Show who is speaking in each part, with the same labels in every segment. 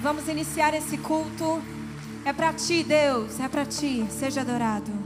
Speaker 1: vamos iniciar esse culto. É para ti, Deus, é para ti. Seja adorado.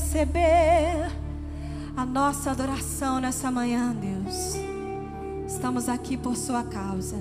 Speaker 1: Receber a nossa adoração nessa manhã, Deus. Estamos aqui por Sua causa.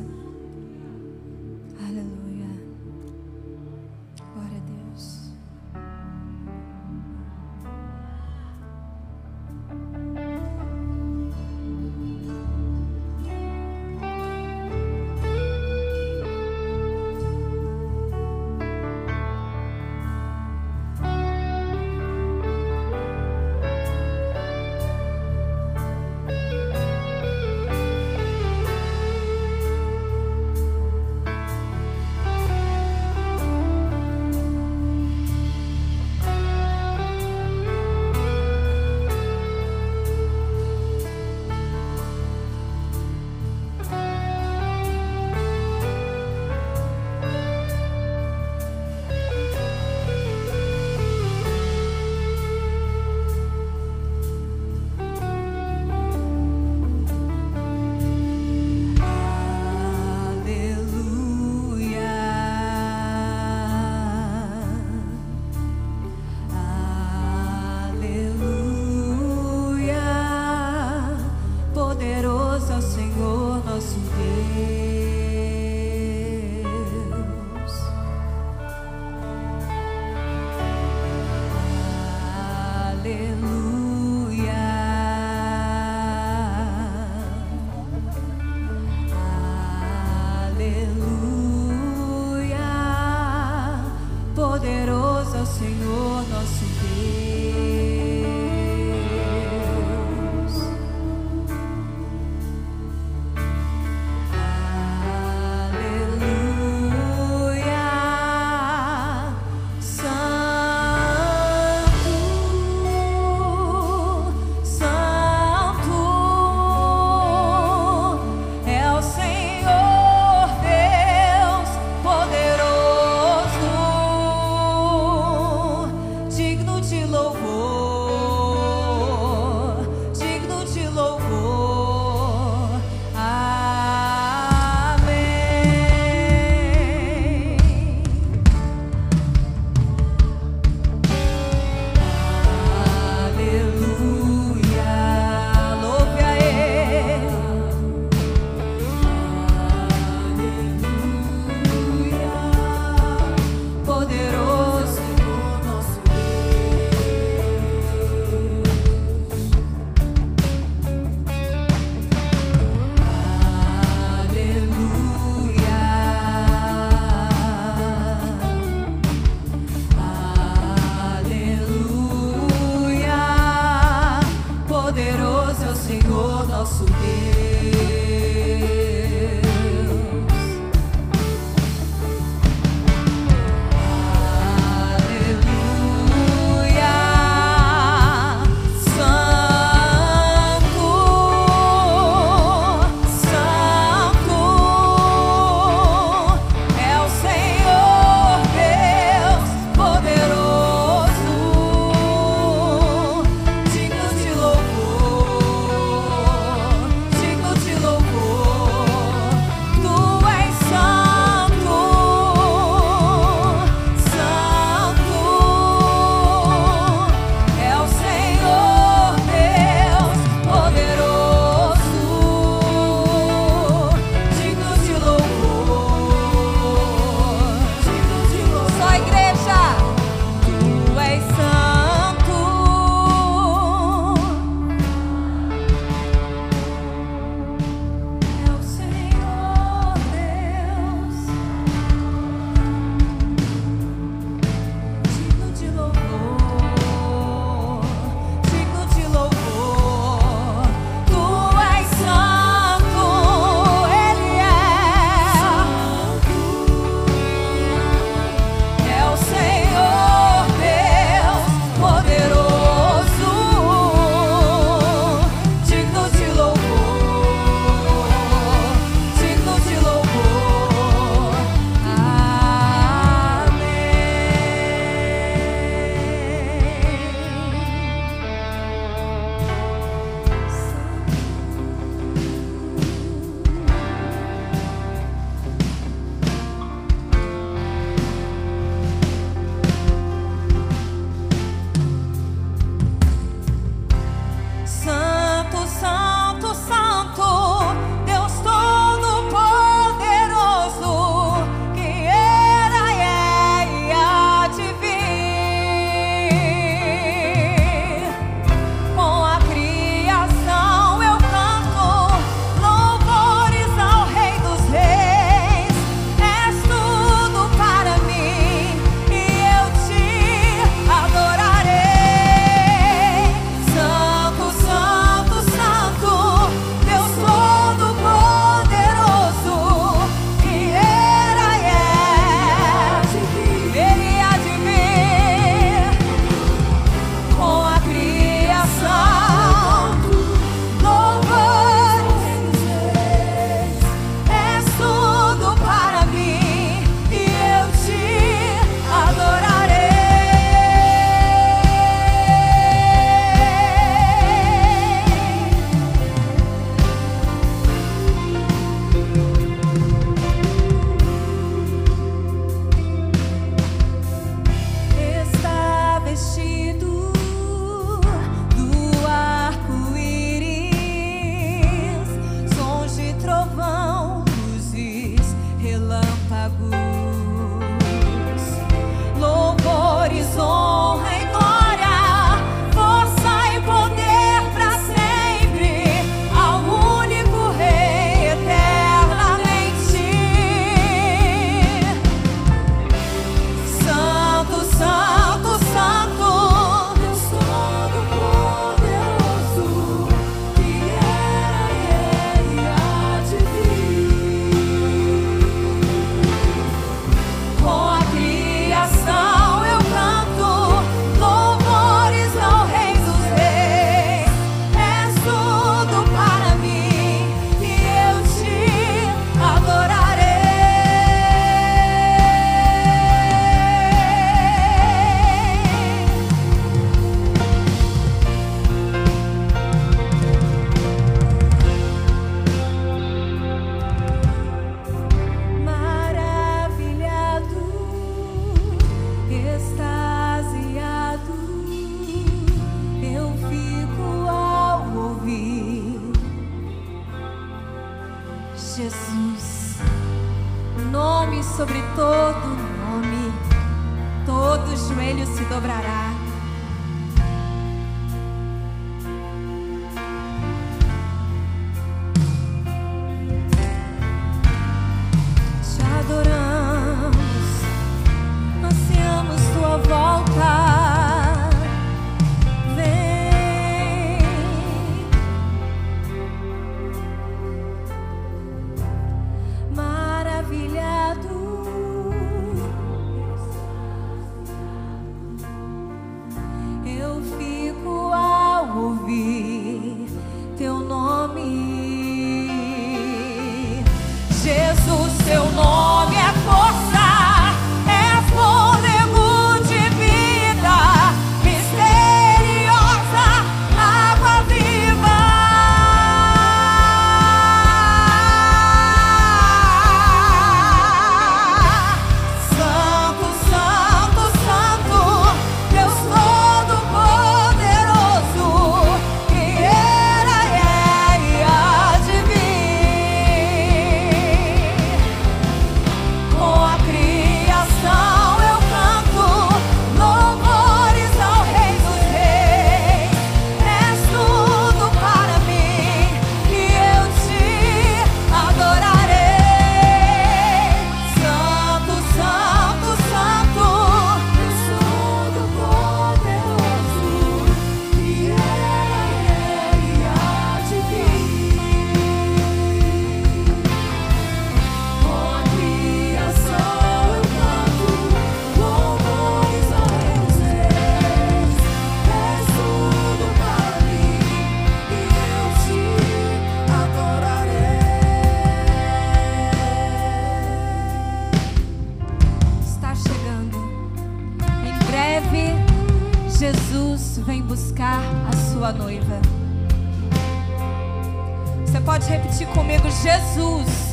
Speaker 1: Jesus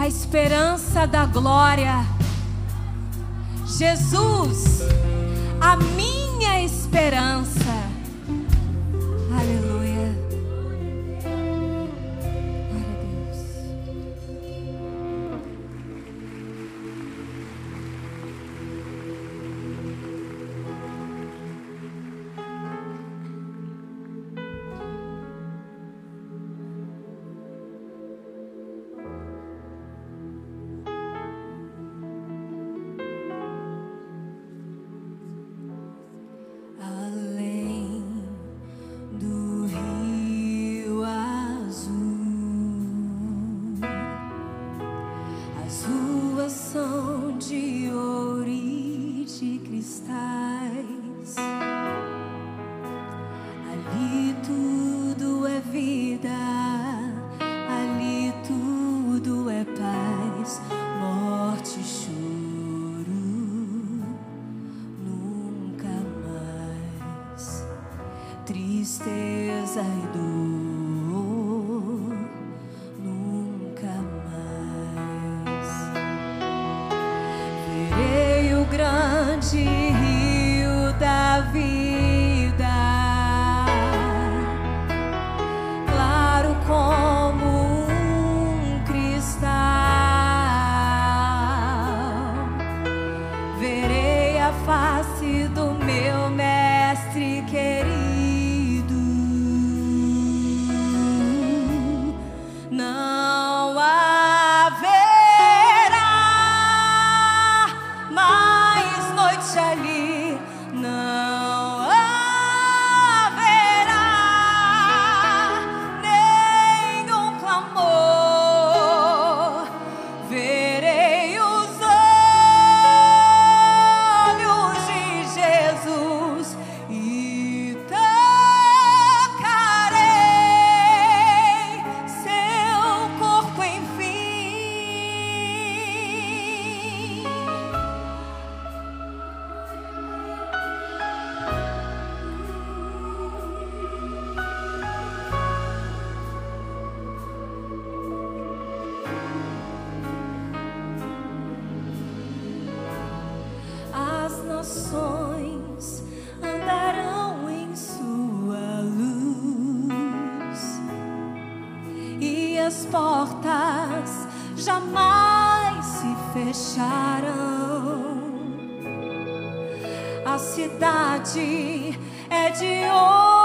Speaker 1: a esperança da glória. Jesus, a minha esperança. minhas portas jamais se fecharão. A cidade é de ouro.